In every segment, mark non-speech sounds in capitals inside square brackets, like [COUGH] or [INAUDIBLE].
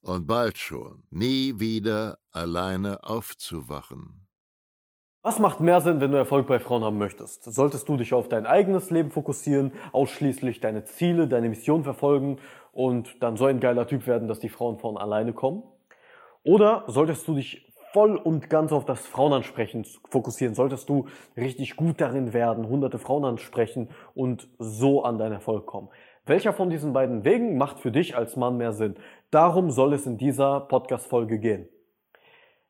und bald schon nie wieder alleine aufzuwachen. Was macht mehr Sinn, wenn du Erfolg bei Frauen haben möchtest? Solltest du dich auf dein eigenes Leben fokussieren, ausschließlich deine Ziele, deine Mission verfolgen und dann so ein geiler Typ werden, dass die Frauen von alleine kommen? Oder solltest du dich voll und ganz auf das Frauenansprechen fokussieren? Solltest du richtig gut darin werden, hunderte Frauen ansprechen und so an deinen Erfolg kommen? Welcher von diesen beiden Wegen macht für dich als Mann mehr Sinn? Darum soll es in dieser Podcast-Folge gehen.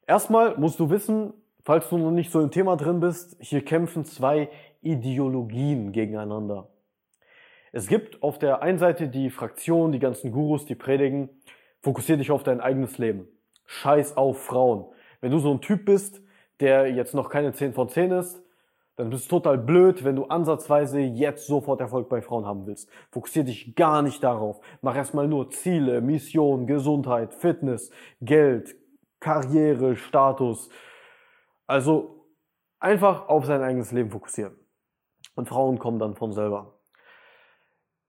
Erstmal musst du wissen, falls du noch nicht so im Thema drin bist, hier kämpfen zwei Ideologien gegeneinander. Es gibt auf der einen Seite die Fraktion, die ganzen Gurus, die predigen, fokussier dich auf dein eigenes Leben. Scheiß auf Frauen. Wenn du so ein Typ bist, der jetzt noch keine 10 von 10 ist, dann bist du total blöd, wenn du ansatzweise jetzt sofort Erfolg bei Frauen haben willst. Fokussier dich gar nicht darauf. Mach erstmal nur Ziele, Mission, Gesundheit, Fitness, Geld, Karriere, Status. Also einfach auf sein eigenes Leben fokussieren. Und Frauen kommen dann von selber.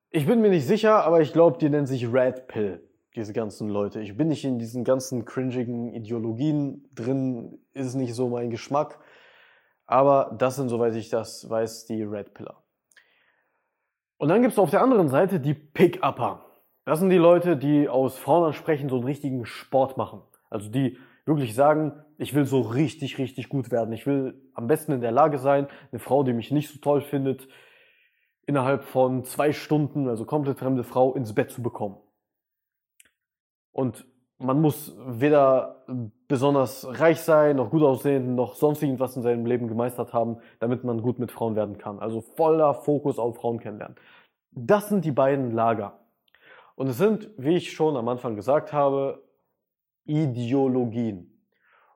Ich bin mir nicht sicher, aber ich glaube, die nennen sich Red Pill, diese ganzen Leute. Ich bin nicht in diesen ganzen cringigen Ideologien drin, ist nicht so mein Geschmack. Aber das sind, soweit ich das weiß, die Red Pillar. Und dann gibt es auf der anderen Seite die Pick-Upper. Das sind die Leute, die aus Frauen ansprechen, so einen richtigen Sport machen. Also die wirklich sagen, ich will so richtig, richtig gut werden. Ich will am besten in der Lage sein, eine Frau, die mich nicht so toll findet, innerhalb von zwei Stunden, also komplett fremde Frau, ins Bett zu bekommen. Und man muss weder besonders reich sein, noch gut aussehen, noch sonst irgendwas in seinem Leben gemeistert haben, damit man gut mit Frauen werden kann. Also voller Fokus auf Frauen kennenlernen. Das sind die beiden Lager. Und es sind, wie ich schon am Anfang gesagt habe, Ideologien.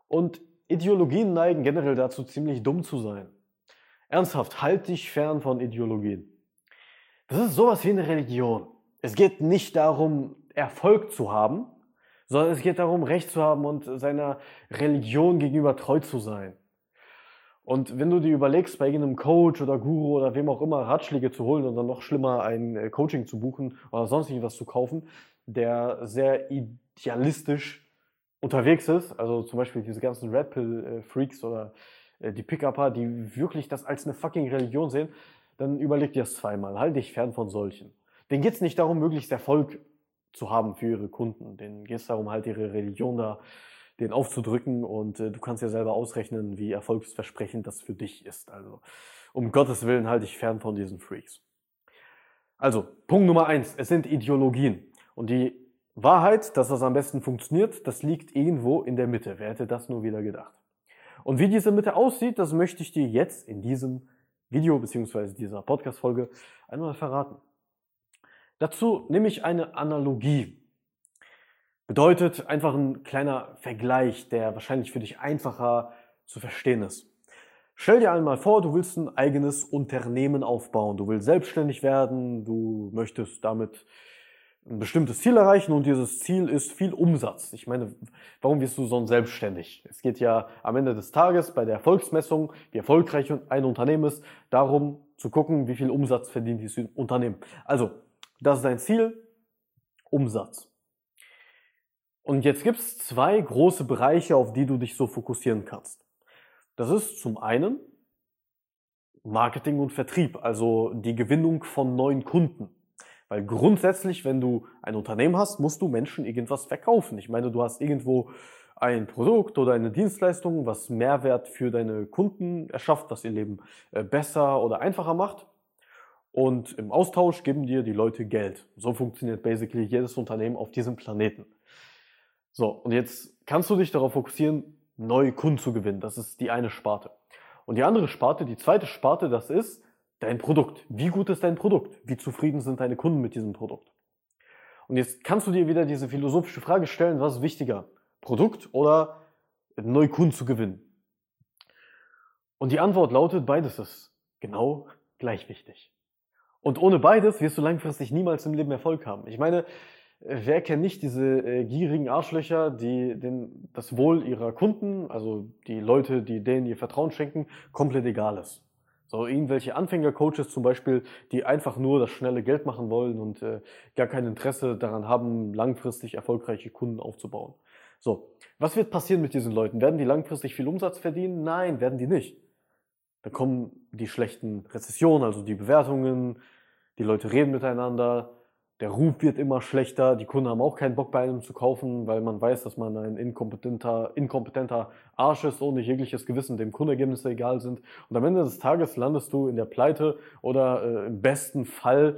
Und Ideologien neigen generell dazu, ziemlich dumm zu sein. Ernsthaft, halt dich fern von Ideologien. Das ist sowas wie eine Religion. Es geht nicht darum, Erfolg zu haben, sondern es geht darum, Recht zu haben und seiner Religion gegenüber treu zu sein. Und wenn du dir überlegst, bei irgendeinem Coach oder Guru oder wem auch immer Ratschläge zu holen und dann noch schlimmer ein äh, Coaching zu buchen oder sonst irgendwas zu kaufen, der sehr idealistisch unterwegs ist, also zum Beispiel diese ganzen Red Pill äh, Freaks oder äh, die Pick-Upper, die wirklich das als eine fucking Religion sehen, dann überleg dir das zweimal. Halt dich fern von solchen. Denen geht es nicht darum, möglichst Erfolg zu haben für ihre Kunden. Denen geht es darum, halt ihre Religion da den aufzudrücken und äh, du kannst ja selber ausrechnen, wie erfolgsversprechend das für dich ist. Also um Gottes Willen halte ich fern von diesen Freaks. Also, Punkt Nummer eins, es sind Ideologien. Und die Wahrheit, dass das am besten funktioniert, das liegt irgendwo in der Mitte. Wer hätte das nur wieder gedacht? Und wie diese Mitte aussieht, das möchte ich dir jetzt in diesem Video bzw. dieser Podcast-Folge einmal verraten. Dazu nehme ich eine Analogie. Bedeutet einfach ein kleiner Vergleich, der wahrscheinlich für dich einfacher zu verstehen ist. Stell dir einmal vor, du willst ein eigenes Unternehmen aufbauen. Du willst selbstständig werden, du möchtest damit ein bestimmtes Ziel erreichen und dieses Ziel ist viel Umsatz. Ich meine, warum wirst du so selbstständig? Es geht ja am Ende des Tages bei der Erfolgsmessung, wie erfolgreich ein Unternehmen ist, darum zu gucken, wie viel Umsatz verdient dieses Unternehmen. Also, das ist dein Ziel, Umsatz. Und jetzt gibt es zwei große Bereiche, auf die du dich so fokussieren kannst. Das ist zum einen Marketing und Vertrieb, also die Gewinnung von neuen Kunden. Weil grundsätzlich, wenn du ein Unternehmen hast, musst du Menschen irgendwas verkaufen. Ich meine, du hast irgendwo ein Produkt oder eine Dienstleistung, was Mehrwert für deine Kunden erschafft, was ihr Leben äh, besser oder einfacher macht. Und im Austausch geben dir die Leute Geld. So funktioniert basically jedes Unternehmen auf diesem Planeten. So, und jetzt kannst du dich darauf fokussieren, neue Kunden zu gewinnen. Das ist die eine Sparte. Und die andere Sparte, die zweite Sparte, das ist dein Produkt. Wie gut ist dein Produkt? Wie zufrieden sind deine Kunden mit diesem Produkt? Und jetzt kannst du dir wieder diese philosophische Frage stellen, was ist wichtiger? Produkt oder neue Kunden zu gewinnen? Und die Antwort lautet, beides ist genau gleich wichtig. Und ohne beides wirst du langfristig niemals im Leben Erfolg haben. Ich meine, wer kennt nicht diese äh, gierigen Arschlöcher, die den, das Wohl ihrer Kunden, also die Leute, die denen ihr Vertrauen schenken, komplett egal ist. So irgendwelche Anfängercoaches zum Beispiel, die einfach nur das schnelle Geld machen wollen und äh, gar kein Interesse daran haben, langfristig erfolgreiche Kunden aufzubauen. So, was wird passieren mit diesen Leuten? Werden die langfristig viel Umsatz verdienen? Nein, werden die nicht. Dann kommen die schlechten Rezessionen, also die Bewertungen, die Leute reden miteinander, der Ruf wird immer schlechter, die Kunden haben auch keinen Bock bei einem zu kaufen, weil man weiß, dass man ein inkompetenter, inkompetenter Arsch ist, ohne jegliches Gewissen, dem Kundenergebnisse egal sind. Und am Ende des Tages landest du in der Pleite oder äh, im besten Fall,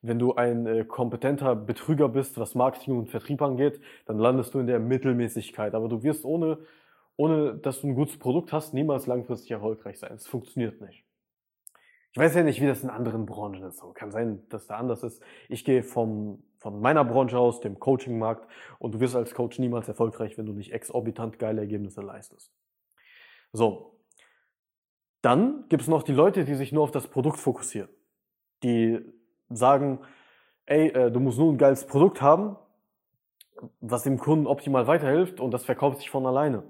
wenn du ein äh, kompetenter Betrüger bist, was Marketing und Vertrieb angeht, dann landest du in der Mittelmäßigkeit. Aber du wirst ohne, ohne dass du ein gutes Produkt hast, niemals langfristig erfolgreich sein. Es funktioniert nicht. Ich weiß ja nicht, wie das in anderen Branchen ist. Kann sein, dass da anders ist. Ich gehe vom, von meiner Branche aus, dem Coaching-Markt, und du wirst als Coach niemals erfolgreich, wenn du nicht exorbitant geile Ergebnisse leistest. So. Dann gibt es noch die Leute, die sich nur auf das Produkt fokussieren. Die sagen, ey, äh, du musst nur ein geiles Produkt haben, was dem Kunden optimal weiterhilft und das verkauft sich von alleine.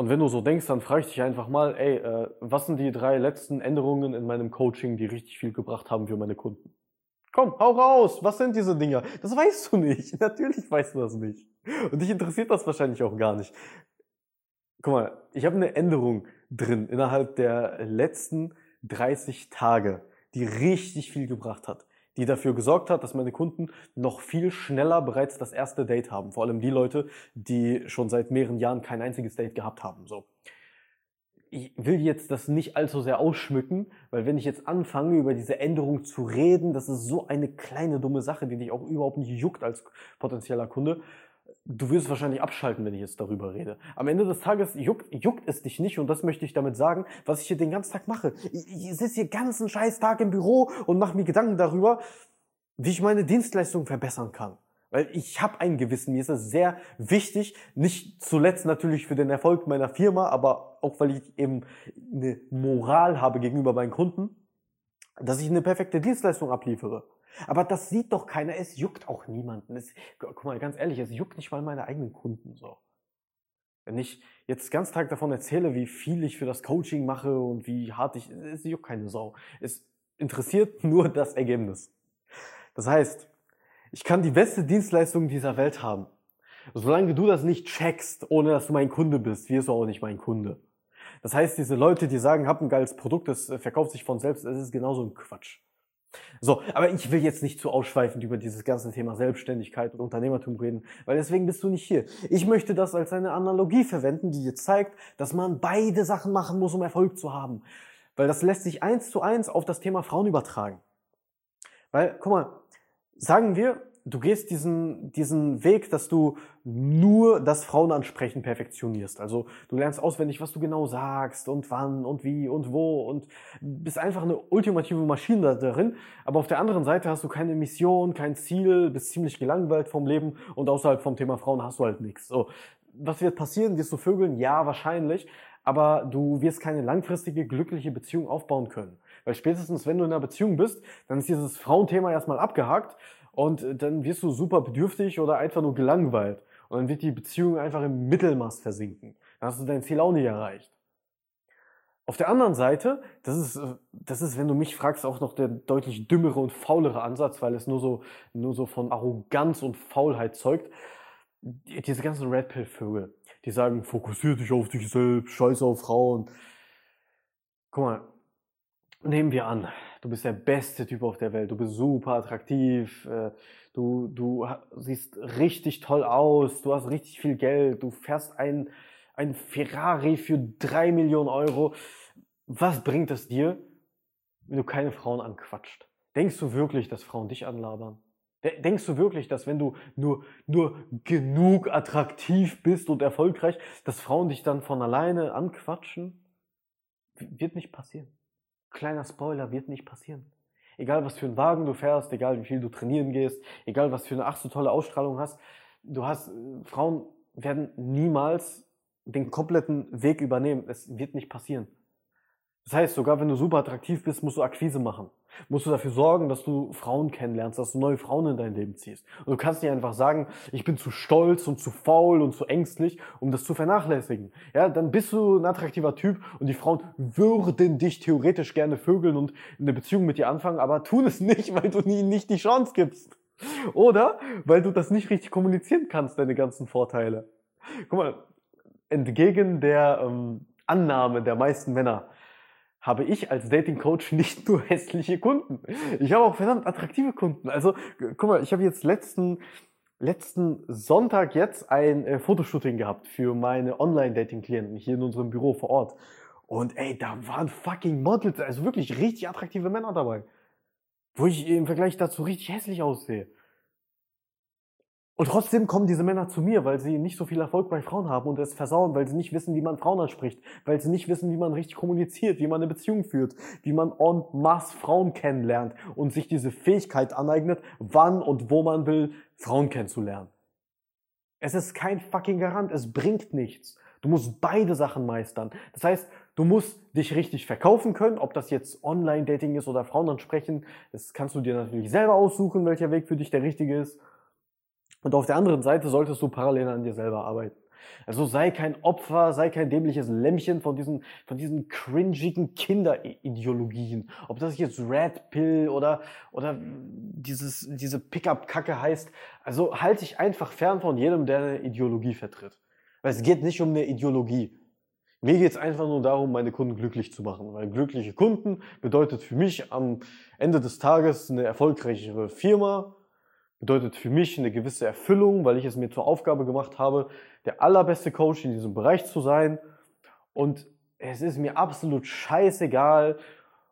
Und wenn du so denkst, dann frage ich dich einfach mal, ey, äh, was sind die drei letzten Änderungen in meinem Coaching, die richtig viel gebracht haben für meine Kunden? Komm, hau raus! Was sind diese Dinger? Das weißt du nicht. [LAUGHS] Natürlich weißt du das nicht. Und dich interessiert das wahrscheinlich auch gar nicht. Guck mal, ich habe eine Änderung drin innerhalb der letzten 30 Tage, die richtig viel gebracht hat die dafür gesorgt hat, dass meine Kunden noch viel schneller bereits das erste Date haben. Vor allem die Leute, die schon seit mehreren Jahren kein einziges Date gehabt haben. So. Ich will jetzt das nicht allzu sehr ausschmücken, weil wenn ich jetzt anfange, über diese Änderung zu reden, das ist so eine kleine dumme Sache, die dich auch überhaupt nicht juckt als potenzieller Kunde du wirst wahrscheinlich abschalten, wenn ich jetzt darüber rede. Am Ende des Tages juckt, juckt es dich nicht und das möchte ich damit sagen, was ich hier den ganzen Tag mache. Ich, ich sitze hier ganzen scheiß Tag im Büro und mache mir Gedanken darüber, wie ich meine Dienstleistung verbessern kann. Weil ich habe ein Gewissen, mir ist es sehr wichtig, nicht zuletzt natürlich für den Erfolg meiner Firma, aber auch weil ich eben eine Moral habe gegenüber meinen Kunden, dass ich eine perfekte Dienstleistung abliefere. Aber das sieht doch keiner, es juckt auch niemanden. Es, guck mal, ganz ehrlich, es juckt nicht mal meine eigenen Kunden so. Wenn ich jetzt ganz Tag davon erzähle, wie viel ich für das Coaching mache und wie hart ich, es juckt keine Sau. Es interessiert [LAUGHS] nur das Ergebnis. Das heißt, ich kann die beste Dienstleistung dieser Welt haben. Solange du das nicht checkst, ohne dass du mein Kunde bist, wirst du auch nicht mein Kunde. Das heißt, diese Leute, die sagen, hab ein geiles Produkt, das äh, verkauft sich von selbst, das ist genauso ein Quatsch. So, aber ich will jetzt nicht zu ausschweifend über dieses ganze Thema Selbstständigkeit und Unternehmertum reden, weil deswegen bist du nicht hier. Ich möchte das als eine Analogie verwenden, die dir zeigt, dass man beide Sachen machen muss, um Erfolg zu haben. Weil das lässt sich eins zu eins auf das Thema Frauen übertragen. Weil, guck mal, sagen wir, du gehst diesen, diesen Weg, dass du nur das Frauenansprechen perfektionierst. Also du lernst auswendig, was du genau sagst und wann und wie und wo und bist einfach eine ultimative Maschine darin. Aber auf der anderen Seite hast du keine Mission, kein Ziel, bist ziemlich gelangweilt vom Leben und außerhalb vom Thema Frauen hast du halt nichts. So, was wird passieren? Wirst du vögeln? Ja, wahrscheinlich. Aber du wirst keine langfristige, glückliche Beziehung aufbauen können. Weil spätestens, wenn du in einer Beziehung bist, dann ist dieses Frauenthema erstmal abgehakt und dann wirst du super bedürftig oder einfach nur gelangweilt. Und dann wird die Beziehung einfach im Mittelmaß versinken. Dann hast du dein Ziel auch nicht erreicht. Auf der anderen Seite, das ist, das ist, wenn du mich fragst, auch noch der deutlich dümmere und faulere Ansatz, weil es nur so, nur so von Arroganz und Faulheit zeugt. Diese ganzen Red Pill Vögel, die sagen, fokussier dich auf dich selbst, scheiße auf Frauen. Guck mal, nehmen wir an, du bist der beste Typ auf der Welt, du bist super attraktiv, äh, du, du siehst richtig toll aus, du hast richtig viel Geld, du fährst ein, ein Ferrari für drei Millionen Euro. Was bringt es dir, wenn du keine Frauen anquatscht? Denkst du wirklich, dass Frauen dich anlabern? Denkst du wirklich, dass wenn du nur, nur genug attraktiv bist und erfolgreich, dass Frauen dich dann von alleine anquatschen? Wird nicht passieren. Kleiner Spoiler, wird nicht passieren. Egal was für einen Wagen du fährst, egal wie viel du trainieren gehst, egal was für eine ach so tolle Ausstrahlung hast, du hast, äh, Frauen werden niemals den kompletten Weg übernehmen. Es wird nicht passieren. Das heißt, sogar wenn du super attraktiv bist, musst du Akquise machen. Musst du dafür sorgen, dass du Frauen kennenlernst, dass du neue Frauen in dein Leben ziehst. Und du kannst nicht einfach sagen, ich bin zu stolz und zu faul und zu ängstlich, um das zu vernachlässigen. Ja, dann bist du ein attraktiver Typ und die Frauen würden dich theoretisch gerne vögeln und eine Beziehung mit dir anfangen, aber tun es nicht, [LAUGHS] weil du ihnen nicht die Chance gibst. Oder weil du das nicht richtig kommunizieren kannst, deine ganzen Vorteile. Guck mal, entgegen der ähm, Annahme der meisten Männer habe ich als Dating Coach [LAUGHS] nicht nur hässliche Kunden. Ich habe auch verdammt attraktive Kunden. Also, guck mal, ich habe jetzt letzten, letzten Sonntag jetzt ein äh, Fotoshooting gehabt für meine Online-Dating-Klienten hier in unserem Büro vor Ort. Und ey, da waren fucking Models, also wirklich richtig attraktive Männer dabei. Wo ich im Vergleich dazu richtig hässlich aussehe. Und trotzdem kommen diese Männer zu mir, weil sie nicht so viel Erfolg bei Frauen haben und es versauen, weil sie nicht wissen, wie man Frauen anspricht, weil sie nicht wissen, wie man richtig kommuniziert, wie man eine Beziehung führt, wie man en masse Frauen kennenlernt und sich diese Fähigkeit aneignet, wann und wo man will, Frauen kennenzulernen. Es ist kein fucking Garant, es bringt nichts. Du musst beide Sachen meistern. Das heißt, du musst dich richtig verkaufen können, ob das jetzt Online-Dating ist oder Frauen ansprechen. Das kannst du dir natürlich selber aussuchen, welcher Weg für dich der richtige ist. Und auf der anderen Seite solltest du parallel an dir selber arbeiten. Also sei kein Opfer, sei kein dämliches Lämmchen von diesen, von diesen cringigen Kinderideologien. Ob das jetzt Red Pill oder, oder dieses, diese Pickup-Kacke heißt. Also halte dich einfach fern von jedem, der eine Ideologie vertritt. Weil es geht nicht um eine Ideologie. Mir geht es einfach nur darum, meine Kunden glücklich zu machen. Weil glückliche Kunden bedeutet für mich am Ende des Tages eine erfolgreichere Firma, bedeutet für mich eine gewisse Erfüllung, weil ich es mir zur Aufgabe gemacht habe, der allerbeste Coach in diesem Bereich zu sein. Und es ist mir absolut scheißegal,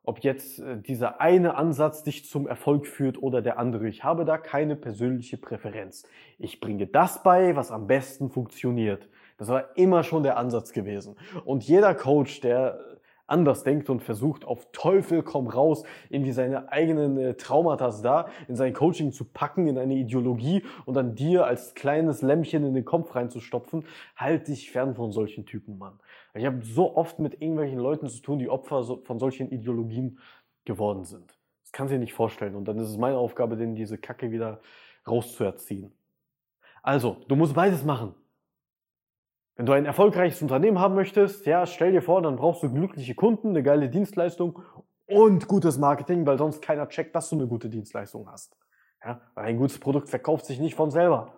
ob jetzt äh, dieser eine Ansatz dich zum Erfolg führt oder der andere. Ich habe da keine persönliche Präferenz. Ich bringe das bei, was am besten funktioniert. Das war immer schon der Ansatz gewesen. Und jeder Coach, der anders denkt und versucht auf Teufel komm raus, irgendwie seine eigenen äh, Traumata da in sein Coaching zu packen, in eine Ideologie und dann dir als kleines Lämmchen in den Kopf reinzustopfen, halt dich fern von solchen Typen, Mann. Ich habe so oft mit irgendwelchen Leuten zu tun, die Opfer von solchen Ideologien geworden sind. Das kann sich nicht vorstellen. Und dann ist es meine Aufgabe, denen diese Kacke wieder rauszuerziehen. Also, du musst beides machen. Wenn du ein erfolgreiches Unternehmen haben möchtest, ja, stell dir vor, dann brauchst du glückliche Kunden, eine geile Dienstleistung und gutes Marketing, weil sonst keiner checkt, dass du eine gute Dienstleistung hast. Ja, weil ein gutes Produkt verkauft sich nicht von selber.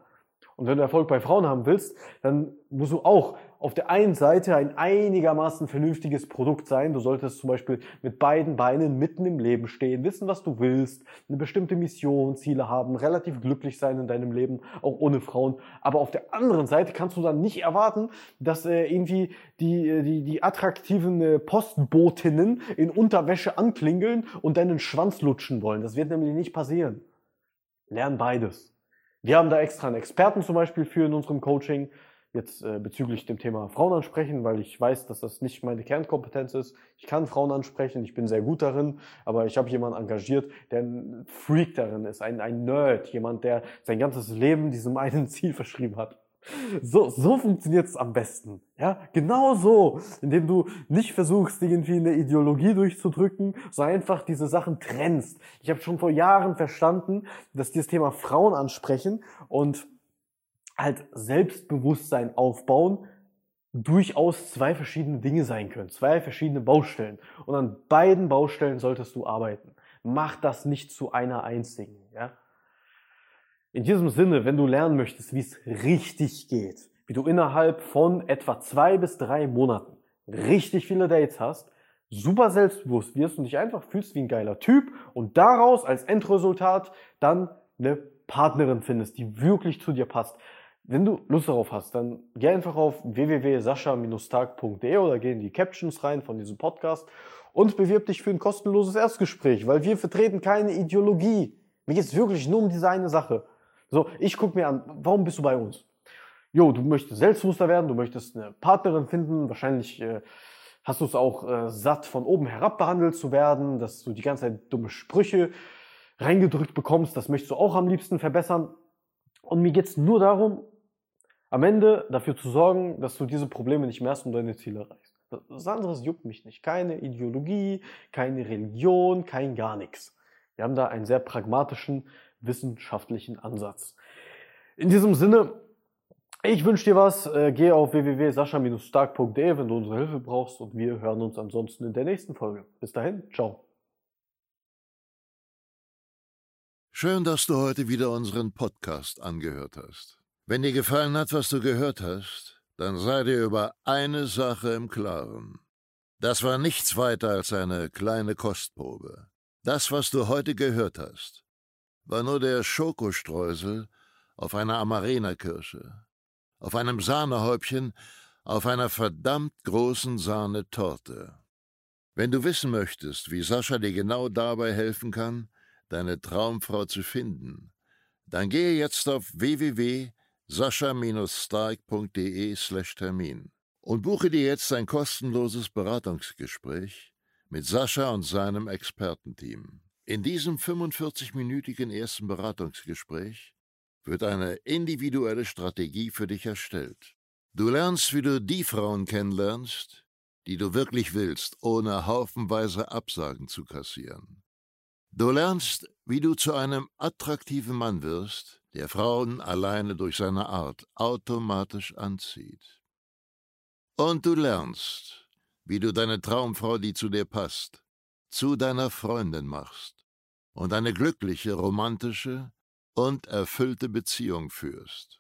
Und wenn du Erfolg bei Frauen haben willst, dann musst du auch auf der einen Seite ein einigermaßen vernünftiges Produkt sein. Du solltest zum Beispiel mit beiden Beinen mitten im Leben stehen, wissen, was du willst, eine bestimmte Mission, Ziele haben, relativ glücklich sein in deinem Leben, auch ohne Frauen. Aber auf der anderen Seite kannst du dann nicht erwarten, dass äh, irgendwie die, äh, die, die attraktiven äh, Postbotinnen in Unterwäsche anklingeln und deinen Schwanz lutschen wollen. Das wird nämlich nicht passieren. Lern beides. Wir haben da extra einen Experten zum Beispiel für in unserem Coaching, jetzt äh, bezüglich dem Thema Frauen ansprechen, weil ich weiß, dass das nicht meine Kernkompetenz ist. Ich kann Frauen ansprechen, ich bin sehr gut darin, aber ich habe jemanden engagiert, der ein Freak darin ist, ein, ein Nerd, jemand, der sein ganzes Leben diesem einen [LAUGHS] Ziel verschrieben hat. So, so funktioniert es am besten. Ja, genau so, indem du nicht versuchst, irgendwie eine Ideologie durchzudrücken, sondern einfach diese Sachen trennst. Ich habe schon vor Jahren verstanden, dass dieses Thema Frauen ansprechen und halt Selbstbewusstsein aufbauen durchaus zwei verschiedene Dinge sein können, zwei verschiedene Baustellen. Und an beiden Baustellen solltest du arbeiten. Mach das nicht zu einer einzigen. Ja? In diesem Sinne, wenn du lernen möchtest, wie es richtig geht, wie du innerhalb von etwa zwei bis drei Monaten richtig viele Dates hast, super selbstbewusst wirst und dich einfach fühlst wie ein geiler Typ und daraus als Endresultat dann eine Partnerin findest, die wirklich zu dir passt. Wenn du Lust darauf hast, dann geh einfach auf www.sascha-tag.de oder geh in die Captions rein von diesem Podcast und bewirb dich für ein kostenloses Erstgespräch, weil wir vertreten keine Ideologie. Mir geht es wirklich nur um diese eine Sache. So, ich gucke mir an, warum bist du bei uns? Jo, du möchtest selbstbewusster werden, du möchtest eine Partnerin finden, wahrscheinlich äh, hast du es auch äh, satt, von oben herab behandelt zu werden, dass du die ganze Zeit dumme Sprüche reingedrückt bekommst, das möchtest du auch am liebsten verbessern. Und mir geht es nur darum, am Ende dafür zu sorgen, dass du diese Probleme nicht mehr hast und deine Ziele erreichst. Das anderes juckt mich nicht. Keine Ideologie, keine Religion, kein gar nichts. Wir haben da einen sehr pragmatischen, wissenschaftlichen Ansatz. In diesem Sinne, ich wünsche dir was. Äh, geh auf www.sascha-stark.de, wenn du unsere Hilfe brauchst. Und wir hören uns ansonsten in der nächsten Folge. Bis dahin, ciao. Schön, dass du heute wieder unseren Podcast angehört hast. Wenn dir gefallen hat, was du gehört hast, dann sei dir über eine Sache im Klaren. Das war nichts weiter als eine kleine Kostprobe. Das, was du heute gehört hast, war nur der Schokostreusel auf einer Amarena-Kirsche, auf einem Sahnehäubchen, auf einer verdammt großen Sahnetorte. Wenn du wissen möchtest, wie Sascha dir genau dabei helfen kann, deine Traumfrau zu finden, dann gehe jetzt auf www sascha-stark.de Termin und buche dir jetzt ein kostenloses Beratungsgespräch mit Sascha und seinem Expertenteam. In diesem 45-minütigen ersten Beratungsgespräch wird eine individuelle Strategie für dich erstellt. Du lernst, wie du die Frauen kennenlernst, die du wirklich willst, ohne haufenweise Absagen zu kassieren. Du lernst, wie du zu einem attraktiven Mann wirst, der Frauen alleine durch seine Art automatisch anzieht. Und du lernst, wie du deine Traumfrau, die zu dir passt, zu deiner Freundin machst und eine glückliche, romantische und erfüllte Beziehung führst.